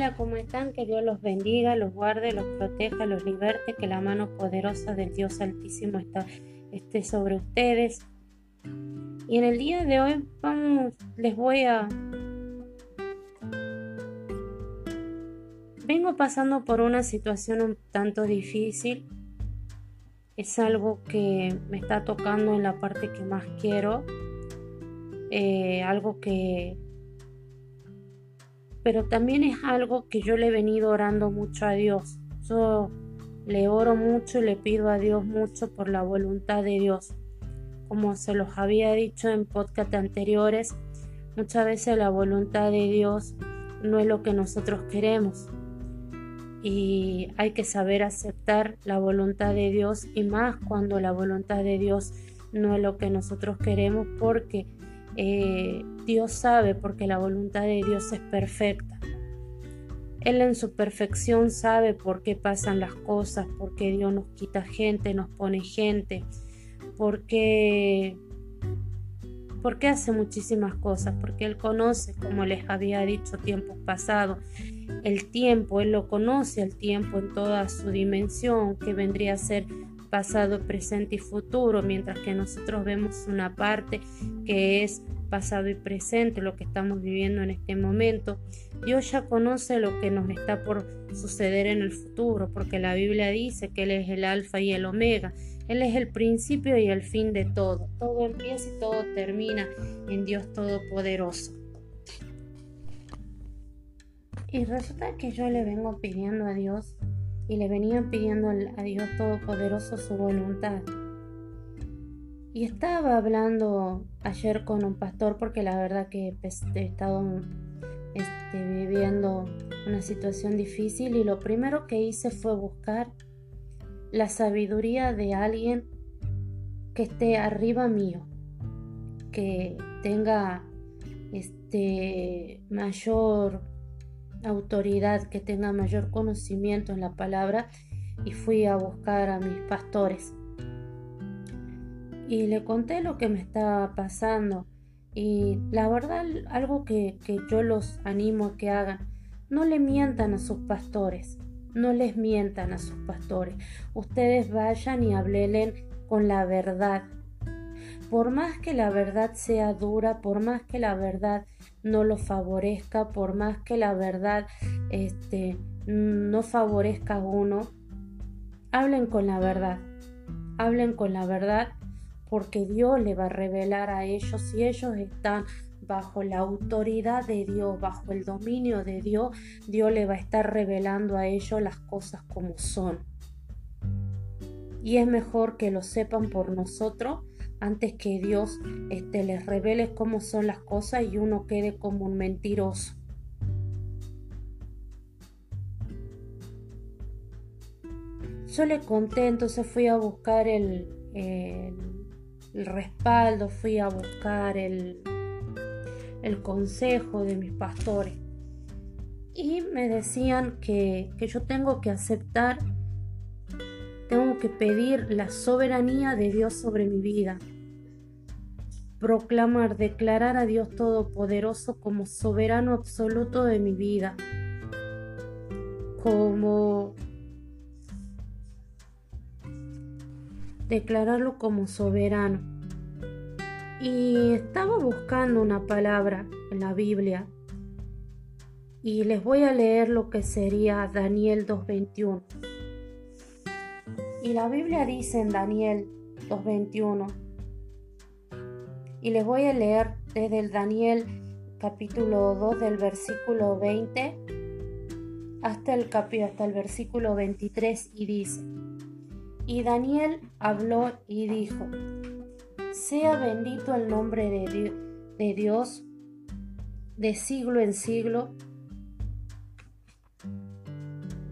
Hola, ¿cómo están? Que Dios los bendiga, los guarde, los proteja, los liberte, que la mano poderosa del Dios Altísimo está, esté sobre ustedes. Y en el día de hoy vamos, les voy a... Vengo pasando por una situación un tanto difícil. Es algo que me está tocando en la parte que más quiero. Eh, algo que pero también es algo que yo le he venido orando mucho a Dios. Yo le oro mucho y le pido a Dios mucho por la voluntad de Dios. Como se los había dicho en podcast anteriores, muchas veces la voluntad de Dios no es lo que nosotros queremos. Y hay que saber aceptar la voluntad de Dios y más cuando la voluntad de Dios no es lo que nosotros queremos porque eh, Dios sabe porque la voluntad de Dios es perfecta. Él en su perfección sabe por qué pasan las cosas, por qué Dios nos quita gente, nos pone gente, porque porque hace muchísimas cosas, porque Él conoce, como les había dicho tiempos pasados, el tiempo, Él lo conoce, el tiempo en toda su dimensión, que vendría a ser pasado, presente y futuro, mientras que nosotros vemos una parte que es pasado y presente, lo que estamos viviendo en este momento. Dios ya conoce lo que nos está por suceder en el futuro, porque la Biblia dice que Él es el alfa y el omega. Él es el principio y el fin de todo. Todo empieza y todo termina en Dios Todopoderoso. Y resulta que yo le vengo pidiendo a Dios y le venían pidiendo a Dios Todopoderoso su voluntad. Y estaba hablando ayer con un pastor porque la verdad que pues, he estado este, viviendo una situación difícil y lo primero que hice fue buscar la sabiduría de alguien que esté arriba mío, que tenga este mayor autoridad, que tenga mayor conocimiento en la palabra y fui a buscar a mis pastores. Y le conté lo que me estaba pasando y la verdad algo que, que yo los animo a que hagan, no le mientan a sus pastores, no les mientan a sus pastores, ustedes vayan y hablen con la verdad. Por más que la verdad sea dura, por más que la verdad no lo favorezca, por más que la verdad este, no favorezca a uno, hablen con la verdad, hablen con la verdad porque Dios le va a revelar a ellos si ellos están bajo la autoridad de Dios, bajo el dominio de Dios, Dios le va a estar revelando a ellos las cosas como son. Y es mejor que lo sepan por nosotros antes que Dios este, les revele cómo son las cosas y uno quede como un mentiroso. Yo le conté, entonces fui a buscar el, respaldo, fui a buscar el, el consejo de mis pastores. Y me decían que, que yo tengo que aceptar tengo que pedir la soberanía de Dios sobre mi vida. Proclamar, declarar a Dios Todopoderoso como soberano absoluto de mi vida. Como declararlo como soberano. Y estaba buscando una palabra en la Biblia y les voy a leer lo que sería Daniel 2.21. Y la Biblia dice en Daniel 2.21, y les voy a leer desde el Daniel capítulo 2 del versículo 20 hasta el, hasta el versículo 23 y dice, y Daniel habló y dijo, sea bendito el nombre de Dios de siglo en siglo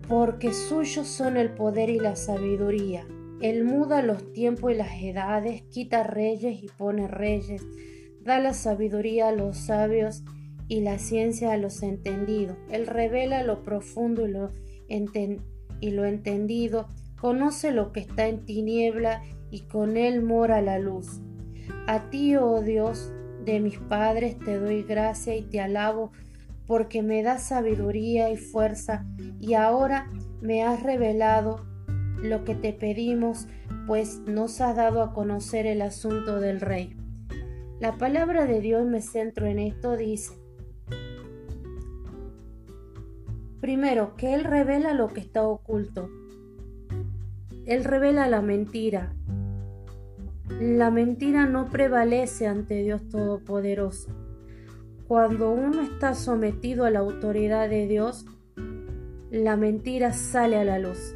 porque suyos son el poder y la sabiduría. Él muda los tiempos y las edades, quita reyes y pone reyes, da la sabiduría a los sabios y la ciencia a los entendidos. Él revela lo profundo y lo, entendido, conoce lo que está en tiniebla y con él mora la luz. A ti, oh Dios, de mis padres te doy gracia y te alabo porque me das sabiduría y fuerza, y ahora me has revelado lo que te pedimos, pues nos has dado a conocer el asunto del rey. La palabra de Dios, me centro en esto, dice, primero, que Él revela lo que está oculto. Él revela la mentira. La mentira no prevalece ante Dios Todopoderoso. Cuando uno está sometido a la autoridad de Dios, la mentira sale a la luz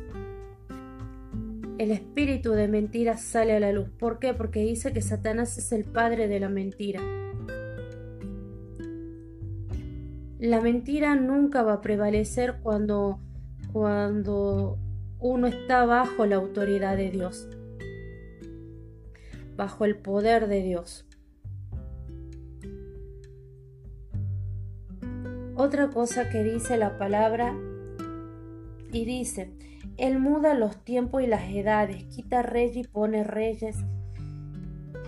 el espíritu de mentira sale a la luz. ¿Por qué? Porque dice que Satanás es el padre de la mentira. La mentira nunca va a prevalecer cuando, cuando uno está bajo la autoridad de Dios, bajo el poder de Dios. Otra cosa que dice la palabra y dice, él muda los tiempos y las edades, quita reyes y pone reyes.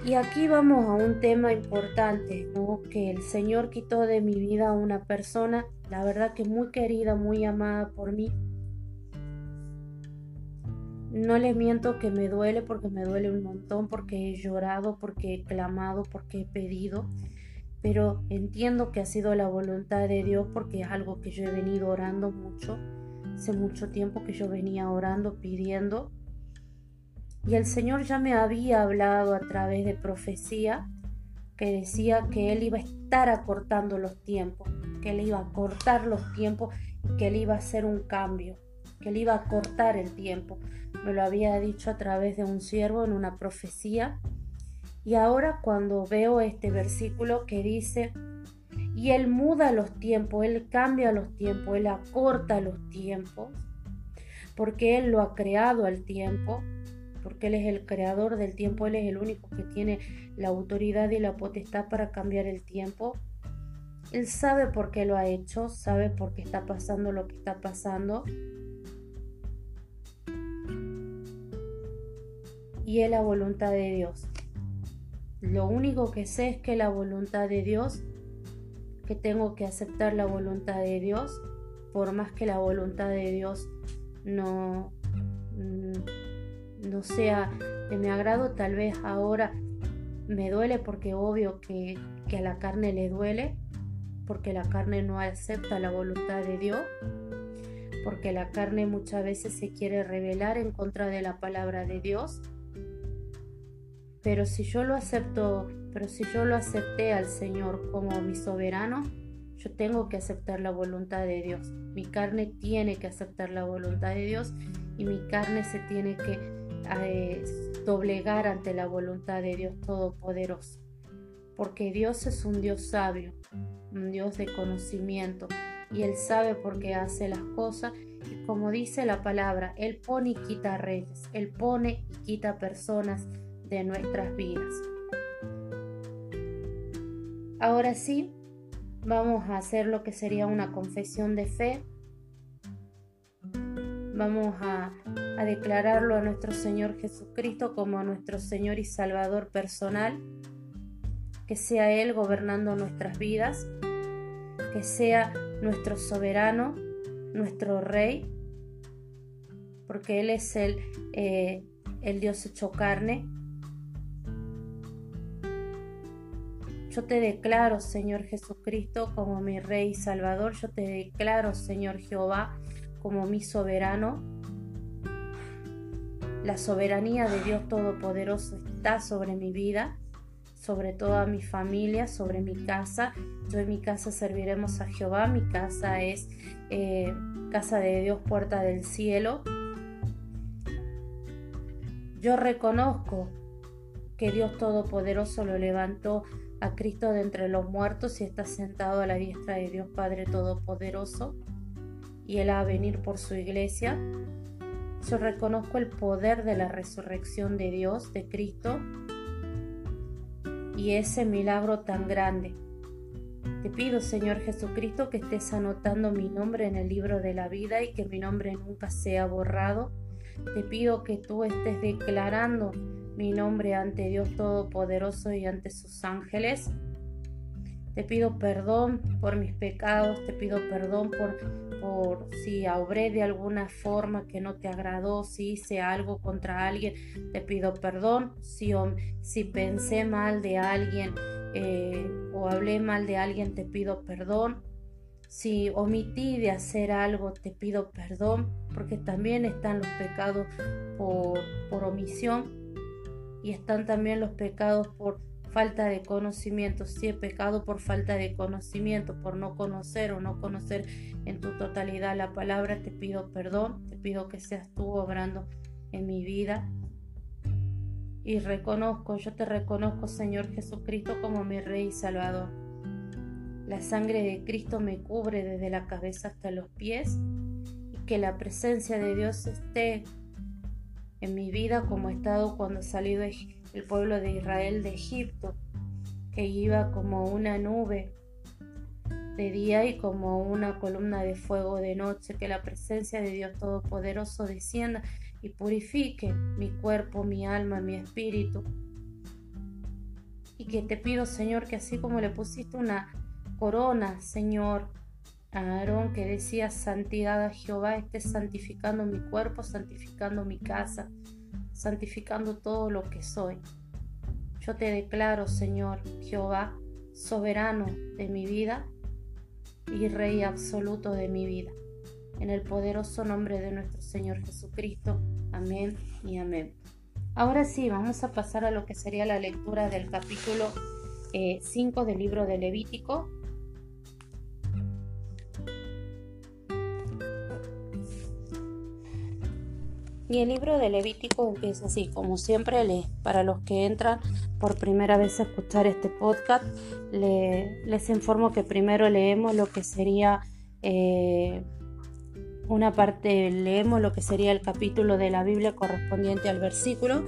Y aquí vamos a un tema importante, que el Señor quitó de mi vida a una persona, la verdad que muy querida, muy amada por mí. No les miento que me duele porque me duele un montón, porque he llorado, porque he clamado, porque he pedido, pero entiendo que ha sido la voluntad de Dios porque es algo que yo he venido orando mucho Hace mucho tiempo que yo venía orando, pidiendo. Y el Señor ya me había hablado a través de profecía que decía que Él iba a estar acortando los tiempos, que Él iba a cortar los tiempos y que Él iba a hacer un cambio, que Él iba a cortar el tiempo. Me lo había dicho a través de un siervo en una profecía. Y ahora cuando veo este versículo que dice, y Él muda los tiempos, Él cambia los tiempos, Él acorta los tiempos, porque Él lo ha creado al tiempo, porque Él es el creador del tiempo, Él es el único que tiene la autoridad y la potestad para cambiar el tiempo. Él sabe por qué lo ha hecho, sabe por qué está pasando lo que está pasando. Y es la voluntad de Dios. Lo único que sé es que la voluntad de Dios que tengo que aceptar la voluntad de Dios, por más que la voluntad de Dios no, mm, no sea de mi agrado, tal vez ahora me duele porque obvio que, que a la carne le duele, porque la carne no acepta la voluntad de Dios, porque la carne muchas veces se quiere rebelar en contra de la palabra de Dios. Pero si yo lo acepto pero si yo lo acepté al Señor como mi soberano, yo tengo que aceptar la voluntad de Dios. Mi carne tiene que aceptar la voluntad de Dios y mi carne se tiene que eh, doblegar ante la voluntad de Dios Todopoderoso. Porque Dios es un Dios sabio, un Dios de conocimiento y Él sabe por qué hace las cosas. Y como dice la palabra, Él pone y quita reyes, Él pone y quita personas de nuestras vidas. Ahora sí, vamos a hacer lo que sería una confesión de fe. Vamos a, declararlo a nuestro Señor Jesucristo como nuestro Señor y Salvador personal. Que sea Él gobernando nuestras vidas. Que sea nuestro soberano, nuestro Rey. Porque Él es el, eh, el Dios hecho carne Yo te declaro, Señor Jesucristo, como mi Rey y Salvador. Yo te declaro, Señor Jehová, como mi soberano. La soberanía de Dios Todopoderoso está sobre mi vida, sobre toda mi familia, sobre mi casa. Yo en mi casa serviremos a Jehová. Mi casa es eh, casa de Dios, puerta del cielo. Yo reconozco que Dios Todopoderoso lo levantó a Cristo de entre los muertos y está sentado a la diestra de Dios Padre Todopoderoso y Él va a venir por su iglesia. Yo reconozco el poder de la resurrección de Dios, de Cristo, y ese milagro tan grande. Te pido, Señor Jesucristo, que estés anotando mi nombre en el libro de la vida y que mi nombre nunca sea borrado. Te pido que tú estés declarando mi nombre ante Dios Todopoderoso y ante sus ángeles. te pido perdón por mis pecados, te pido perdón por, si obré de alguna forma que no te agradó, si hice algo contra alguien, te pido perdón, si, si pensé mal de alguien eh, o hablé mal de alguien, te pido perdón. Si omití de hacer algo, te pido perdón, porque también están los pecados por, por omisión y están también los pecados por falta de conocimiento, si he pecado por falta de conocimiento, por no conocer o no conocer en tu totalidad la palabra, te pido perdón, te pido que seas tú obrando en mi vida. Y reconozco, yo te reconozco, Señor Jesucristo, como mi Rey y Salvador. La sangre de Cristo me cubre desde la cabeza hasta los pies y que la presencia de Dios esté en mi vida como estado cuando salí de el pueblo de Israel de Egipto, que iba como una nube de día y como una columna de fuego de noche, que la presencia de Dios Todopoderoso descienda y purifique mi cuerpo, mi alma, mi espíritu. Y que te pido, Señor, que así como le pusiste una corona, Señor, Aarón que decía santidad a Jehová, esté santificando mi cuerpo, santificando mi casa, santificando todo lo que soy. Yo te declaro, Señor Jehová, soberano de mi vida y Rey absoluto de mi vida. En el poderoso nombre de nuestro Señor Jesucristo. Amén y amén. Ahora sí, vamos a pasar a lo que sería la lectura del capítulo 5 eh, del libro de Levítico. Y el libro de Levítico empieza así, como siempre, le, para los que entran por primera vez a escuchar este podcast, les informo que primero leemos lo que sería eh, una parte, leemos lo que sería el capítulo de la Biblia correspondiente al versículo,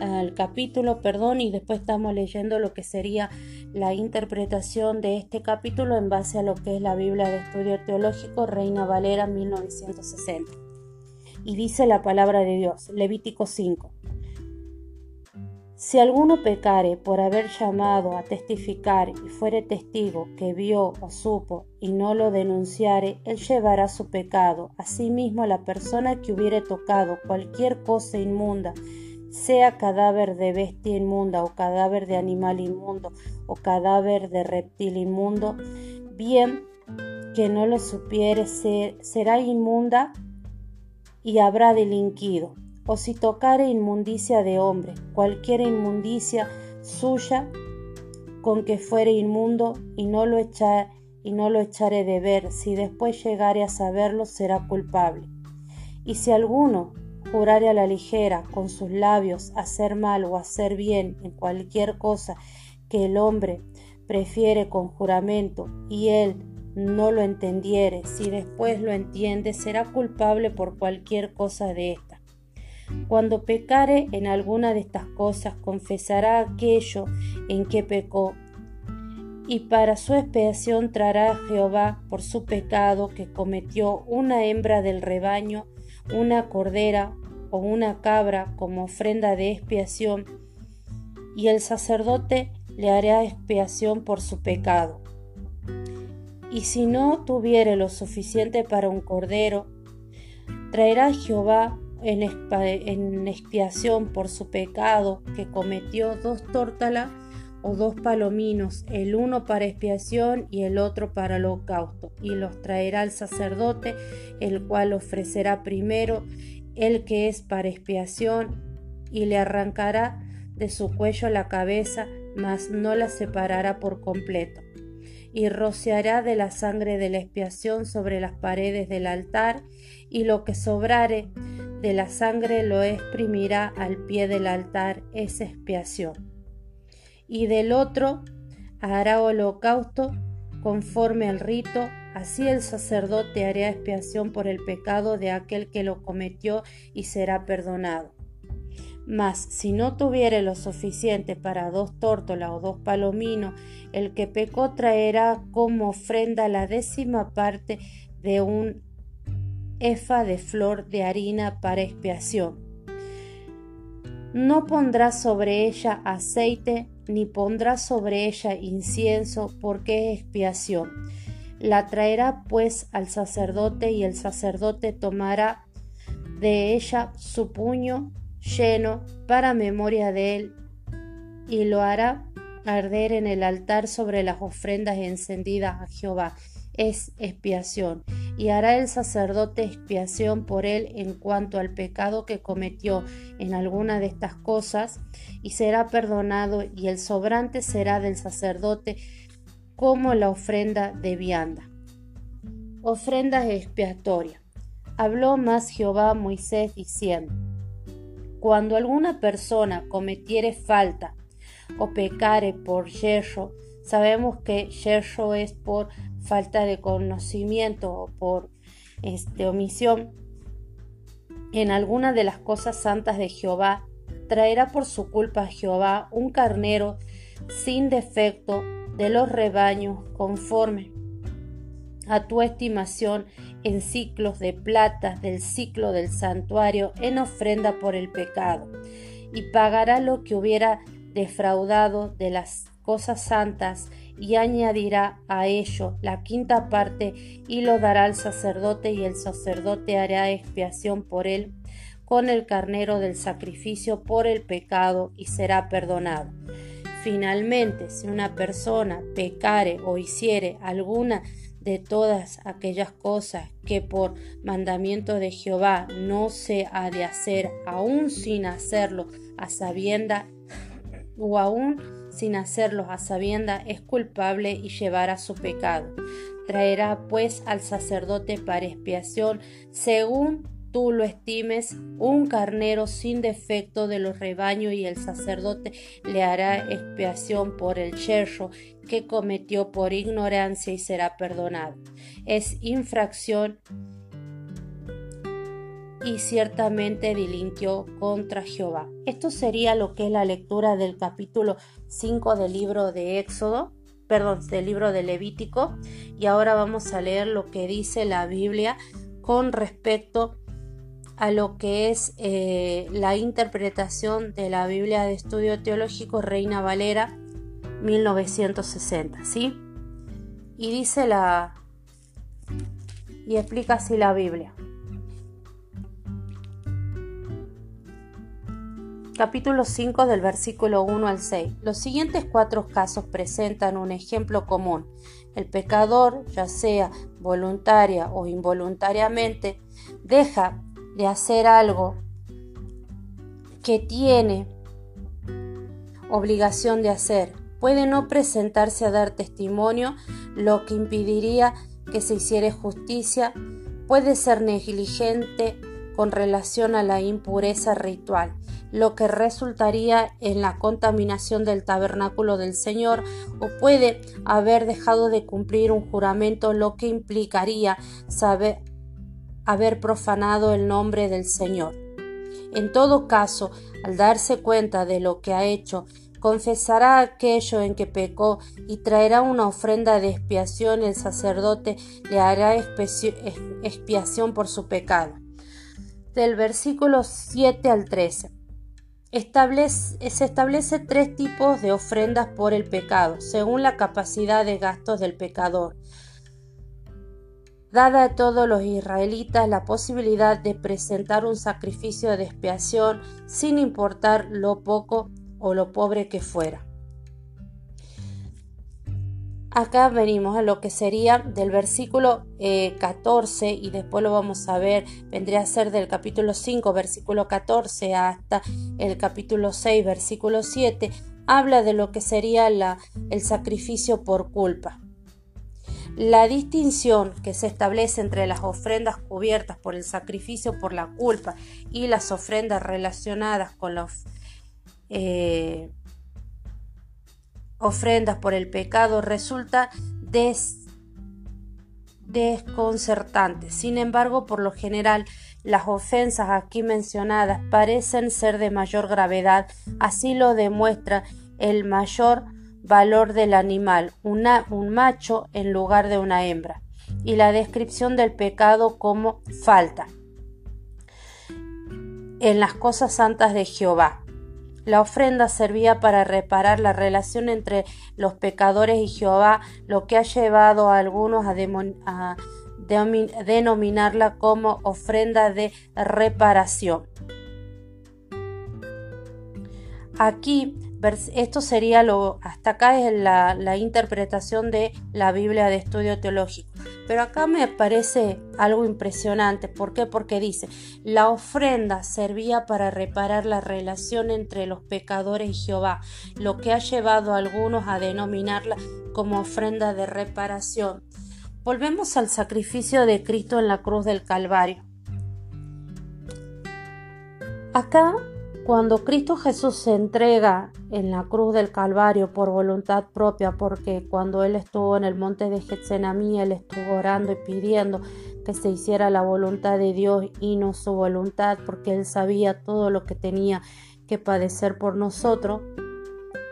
al capítulo, perdón, y después estamos leyendo lo que sería la interpretación de este capítulo en base a lo que es la Biblia de Estudio Teológico Reina Valera 1960. Y dice la palabra de Dios, Levítico 5. Si alguno pecare por haber llamado a testificar y fuere testigo que vio o supo y no lo denunciare, él llevará su pecado. Asimismo, la persona que hubiere tocado cualquier cosa inmunda, sea cadáver de bestia inmunda o cadáver de animal inmundo o cadáver de reptil inmundo, bien que no lo supiere, será inmunda y habrá delinquido, o si tocare inmundicia de hombre, cualquier inmundicia suya con que fuere inmundo y no lo echar, echaré de ver, si después llegare a saberlo será culpable. Y si alguno jurare a la ligera con sus labios hacer mal o hacer bien en cualquier cosa que el hombre prefiere con juramento y él no lo entendiere, si después lo entiende, será culpable por cualquier cosa de esta. Cuando pecare en alguna de estas cosas, confesará aquello en que pecó, y para su expiación traerá a Jehová por su pecado que cometió una hembra del rebaño, una cordera o una cabra como ofrenda de expiación, y el sacerdote le hará expiación por su pecado y si no tuviere lo suficiente para un cordero, traerá Jehová en, expiación por su pecado que cometió dos tórtalas o dos palominos, el uno para expiación y el otro para holocausto, y los traerá el sacerdote, el cual ofrecerá primero el que es para expiación, y le arrancará de su cuello la cabeza, mas no la separará por completo y rociará de la sangre de la expiación sobre las paredes del altar, y lo que sobrare de la sangre lo exprimirá al pie del altar, esa expiación. Y del otro hará holocausto conforme al rito, así el sacerdote hará expiación por el pecado de aquel que lo cometió y será perdonado. Mas si no tuviere lo suficiente para dos tórtolas o dos palominos, el que pecó traerá como ofrenda la décima parte de un efa de flor de harina para expiación. No pondrá sobre ella aceite ni pondrá sobre ella incienso, porque es expiación. La traerá pues al sacerdote y el sacerdote tomará de ella su puño lleno para memoria de él y lo hará arder en el altar sobre las ofrendas encendidas a Jehová. Es expiación. Y hará el sacerdote expiación por él en cuanto al pecado que cometió en alguna de estas cosas, y será perdonado, y el sobrante será del sacerdote como la ofrenda de vianda. Ofrenda expiatoria. Habló más Jehová a Moisés diciendo, Cuando alguna persona cometiere falta o pecare por yerro, sabemos que yerro es por falta de conocimiento o por este, omisión. En alguna de las cosas santas de Jehová, traerá por su culpa a Jehová un carnero sin defecto de los rebaños conforme a tu estimación en ciclos de plata del ciclo del santuario en ofrenda por el pecado, y pagará lo que hubiera defraudado de las cosas santas y añadirá a ello la quinta parte y lo dará al sacerdote y el sacerdote hará expiación por él con el carnero del sacrificio por el pecado y será perdonado. Finalmente, si una persona pecare o hiciere alguna de todas aquellas cosas que por mandamiento de Jehová no se ha de hacer, aun sin hacerlo a sabienda o aún sin hacerlo a sabienda, es culpable y llevará su pecado. Traerá pues al sacerdote para expiación, según tú lo estimes, un carnero sin defecto de los rebaños y el sacerdote le hará expiación por el yerro que cometió por ignorancia y será perdonado. Es infracción y ciertamente delinquió contra Jehová. Esto sería lo que es la lectura del capítulo 5 del libro de Éxodo, perdón, del libro de Levítico. Y ahora vamos a leer lo que dice la Biblia con respecto a lo que es eh, la interpretación de la Biblia de Estudio Teológico Reina Valera 1960, ¿sí? Y dice la... y explica así la Biblia. capítulo 5 del versículo 1 al 6. Los siguientes cuatro casos presentan un ejemplo común. El pecador, ya sea voluntaria o involuntariamente, deja de hacer algo que tiene obligación de hacer. Puede no presentarse a dar testimonio, lo que impediría que se hiciera justicia. Puede ser negligente con relación a la impureza ritual lo que resultaría en la contaminación del tabernáculo del Señor, o puede haber dejado de cumplir un juramento, lo que implicaría saber haber profanado el nombre del Señor. En todo caso, al darse cuenta de lo que ha hecho, confesará aquello en que pecó y traerá una ofrenda de expiación, el sacerdote le hará expiación por su pecado. Del versículo 7 al 13 se establece tres tipos de ofrendas por el pecado, según la capacidad de gastos del pecador. Dada a todos los israelitas la posibilidad de presentar un sacrificio de expiación sin importar lo poco o lo pobre que fuera. Acá venimos a lo que sería del versículo 14 eh, y después lo vamos a ver, vendría a ser del capítulo 5, versículo 14 hasta el capítulo 6, versículo 7, habla de lo que sería el sacrificio por culpa. La distinción que se establece entre las ofrendas cubiertas por el sacrificio por la culpa y las ofrendas relacionadas con los eh, ofrendas por el pecado resulta desconcertante. Sin embargo, por lo general, las ofensas aquí mencionadas parecen ser de mayor gravedad, así lo demuestra el mayor valor del animal, un macho en lugar de una hembra, y la descripción del pecado como falta en las cosas santas de Jehová. La ofrenda servía para reparar la relación entre los pecadores y Jehová, lo que ha llevado a algunos a, denominarla como ofrenda de reparación. Aquí esto sería lo, hasta acá es la, interpretación de la Biblia de estudio teológico. Pero acá me parece algo impresionante. ¿Por qué? Porque dice, la ofrenda servía para reparar la relación entre los pecadores y Jehová, lo que ha llevado a algunos a denominarla como ofrenda de reparación. Volvemos al sacrificio de Cristo en la cruz del Calvario. Acá cuando Cristo Jesús se entrega en la cruz del Calvario por voluntad propia, porque cuando Él estuvo en el monte de Getsemaní, Él estuvo orando y pidiendo que se hiciera la voluntad de Dios y no su voluntad, porque Él sabía todo lo que tenía que padecer por nosotros,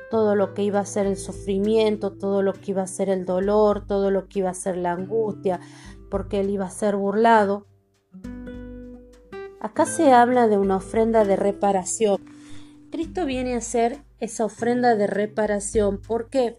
todo lo que iba a ser el sufrimiento, todo lo que iba a ser el dolor, todo lo que iba a ser la angustia, porque Él iba a ser burlado. Acá se habla de una ofrenda de reparación. Cristo viene a ser esa ofrenda de reparación. ¿Por qué?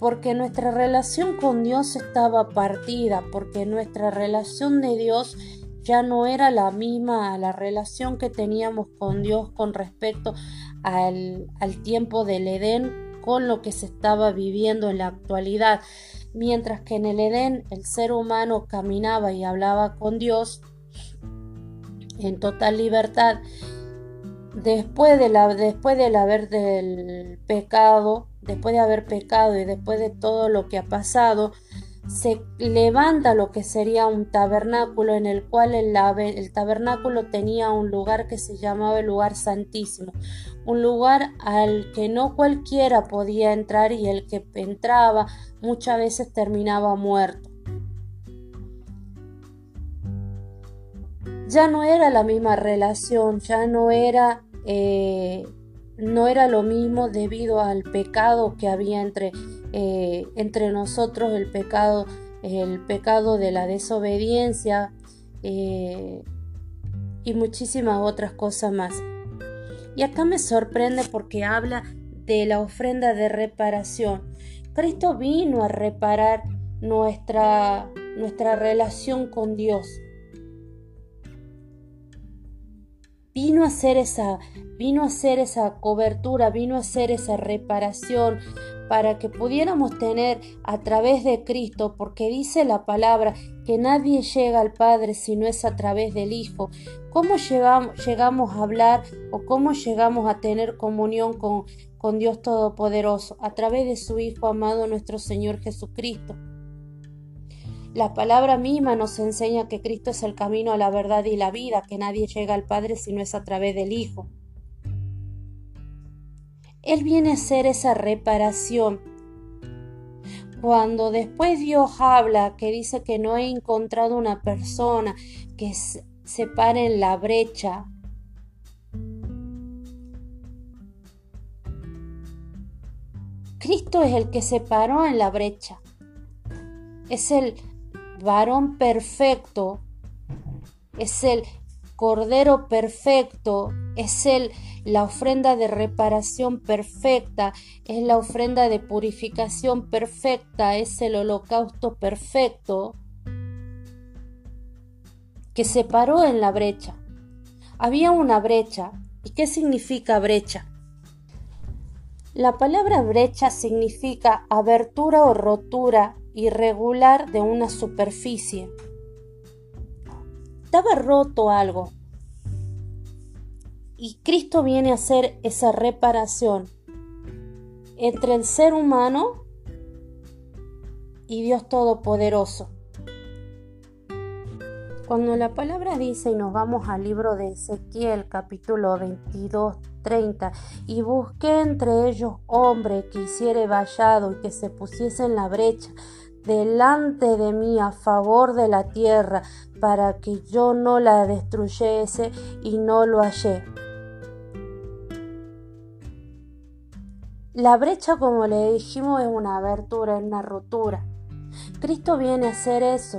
Porque nuestra relación con Dios estaba partida, porque nuestra relación de Dios ya no era la misma a la relación que teníamos con Dios con respecto al, al tiempo del Edén con lo que se estaba viviendo en la actualidad. Mientras que en el Edén el ser humano caminaba y hablaba con Dios, en total libertad después de la después haber del pecado después de haber pecado y después de todo lo que ha pasado se levanta lo que sería un tabernáculo en el cual el, el, tabernáculo tenía un lugar que se llamaba el lugar santísimo, un lugar al que no cualquiera podía entrar y el que entraba muchas veces terminaba muerto. Ya no era la misma relación, ya no era, eh, no era lo mismo debido al pecado que había entre, eh, entre nosotros, el pecado, el pecado de la desobediencia eh, y muchísimas otras cosas más. Y acá me sorprende porque habla de la ofrenda de reparación. Cristo vino a reparar nuestra, nuestra relación con Dios. Vino a hacer esa, vino a hacer esa cobertura, vino a hacer esa reparación para que pudiéramos tener a través de Cristo, porque dice la palabra que nadie llega al Padre si no es a través del Hijo. ¿Cómo llegamos, llegamos a hablar o cómo llegamos a tener comunión con, con Dios Todopoderoso? A través de su Hijo amado nuestro Señor Jesucristo. La palabra misma nos enseña que Cristo es el camino a la verdad y la vida, que nadie llega al Padre si no es a través del Hijo. Él viene a hacer esa reparación. Cuando después Dios habla, que dice que no he encontrado una persona que se pare en la brecha, Cristo es el que se paró en la brecha. Es el varón perfecto, es el cordero perfecto, es el la ofrenda de reparación perfecta, es la ofrenda de purificación perfecta, es el holocausto perfecto que se paró en la brecha. Había una brecha. ¿Y qué significa brecha? La palabra brecha significa abertura o rotura irregular de una superficie. Estaba roto algo. Y Cristo viene a hacer esa reparación entre el ser humano y Dios Todopoderoso. Cuando la palabra dice, y nos vamos al libro de Ezequiel capítulo 22, 30, y busqué entre ellos hombre que hiciere vallado y que se pusiese en la brecha delante de mí a favor de la tierra, para que yo no la destruyese y no lo hallé. La brecha, como le dijimos, es una abertura, es una rotura. Cristo viene a hacer eso.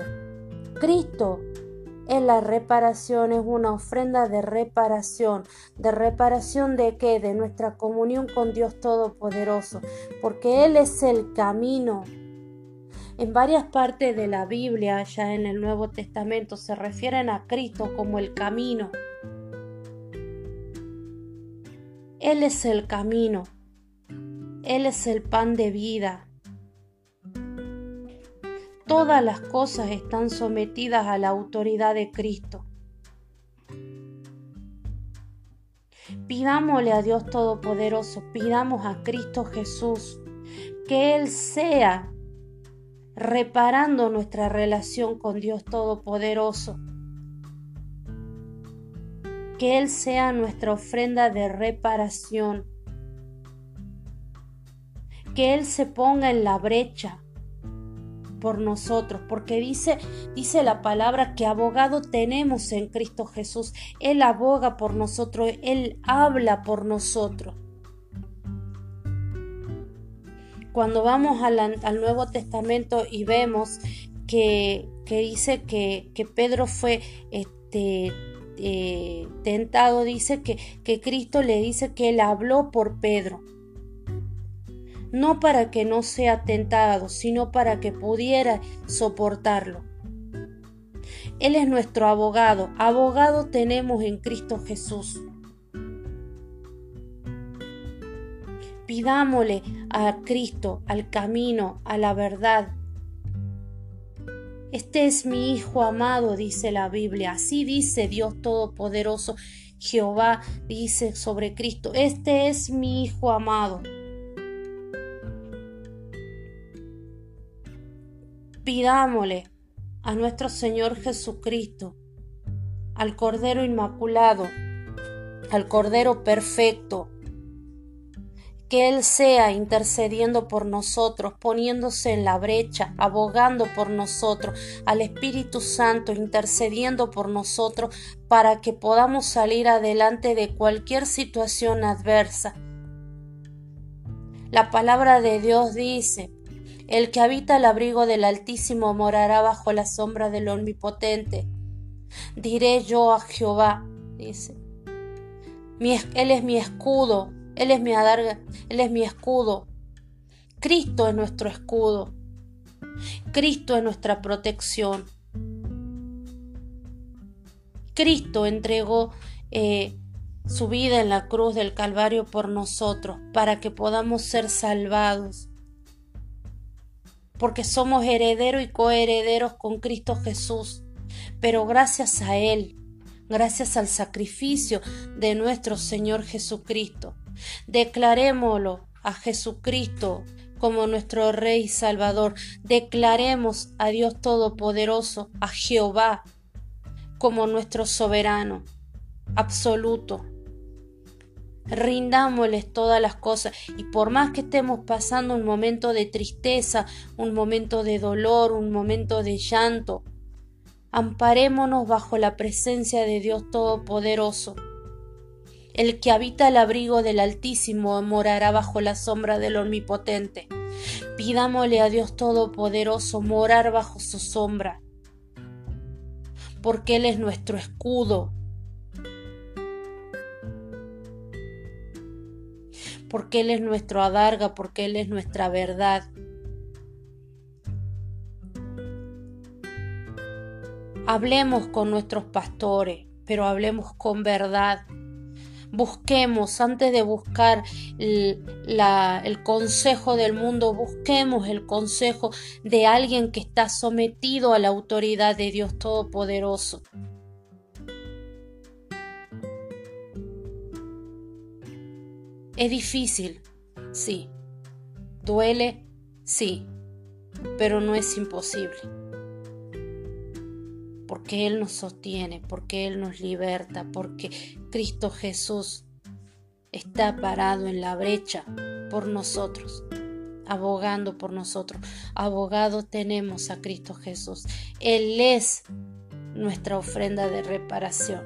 Cristo es la reparación, es una ofrenda de reparación. ¿De reparación de qué? De nuestra comunión con Dios Todopoderoso, porque Él es el camino. En varias partes de la Biblia, ya en el Nuevo Testamento, se refieren a Cristo como el camino. Él es el camino. Él es el pan de vida. Todas las cosas están sometidas a la autoridad de Cristo. Pidámosle a Dios Todopoderoso, pidamos a Cristo Jesús, que Él sea reparando nuestra relación con Dios Todopoderoso. Que Él sea nuestra ofrenda de reparación. Que Él se ponga en la brecha por nosotros, porque dice, dice la palabra que abogado tenemos en Cristo Jesús. Él aboga por nosotros, Él habla por nosotros. Cuando vamos al, Nuevo Testamento y vemos que, dice que, que, Pedro fue este, eh, tentado, dice que, que Cristo le dice que Él habló por Pedro no para que no sea tentado, sino para que pudiera soportarlo. Él es nuestro abogado, abogado tenemos en Cristo Jesús. Pidámosle a Cristo, al camino, a la verdad. Este es mi Hijo amado, dice la Biblia. Así dice Dios Todopoderoso. Jehová dice sobre Cristo, este es mi Hijo amado. Pidámosle a nuestro Señor Jesucristo, al Cordero Inmaculado, al Cordero Perfecto, que Él sea intercediendo por nosotros, poniéndose en la brecha, abogando por nosotros, al Espíritu Santo intercediendo por nosotros para que podamos salir adelante de cualquier situación adversa. La palabra de Dios dice, el que habita el abrigo del Altísimo morará bajo la sombra del Omnipotente. Diré yo a Jehová, dice. él es mi escudo, Él es mi adarga, Él es mi escudo. Cristo es nuestro escudo. Cristo es nuestra protección. Cristo entregó eh, su vida en la cruz del Calvario por nosotros, para que podamos ser salvados porque somos herederos y coherederos con Cristo Jesús. Pero gracias a Él, gracias al sacrificio de nuestro Señor Jesucristo, declarémoslo a Jesucristo como nuestro Rey Salvador. Declaremos a Dios Todopoderoso, a Jehová, como nuestro soberano absoluto rindámosles todas las cosas y por más que estemos pasando un momento de tristeza, un momento de dolor, un momento de llanto, amparémonos bajo la presencia de Dios Todopoderoso. El que habita el abrigo del Altísimo morará bajo la sombra del Omnipotente. Pidámosle a Dios Todopoderoso morar bajo su sombra, porque Él es nuestro escudo, porque Él es nuestro adarga, porque Él es nuestra verdad. Hablemos con nuestros pastores, pero hablemos con verdad. Busquemos, antes de buscar el, consejo del mundo, busquemos el consejo de alguien que está sometido a la autoridad de Dios Todopoderoso. Es difícil, sí. Duele, sí. Pero no es imposible. Porque Él nos sostiene, porque Él nos liberta, porque Cristo Jesús está parado en la brecha por nosotros, abogando por nosotros. Abogado tenemos a Cristo Jesús. Él es nuestra ofrenda de reparación.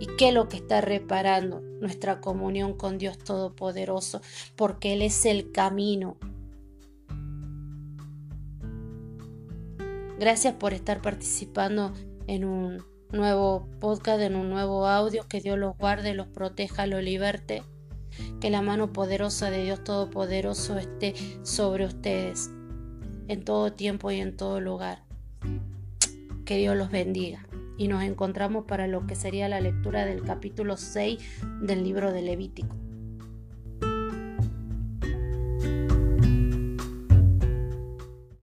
¿Y qué es lo que está reparando? Nuestra comunión con Dios Todopoderoso, porque Él es el camino. Gracias por estar participando en un nuevo podcast, en un nuevo audio. Que Dios los guarde, los proteja, los liberte. Que la mano poderosa de Dios Todopoderoso esté sobre ustedes en todo tiempo y en todo lugar. Que Dios los bendiga. Y nos encontramos para lo que sería la lectura del capítulo 6 del libro de Levítico.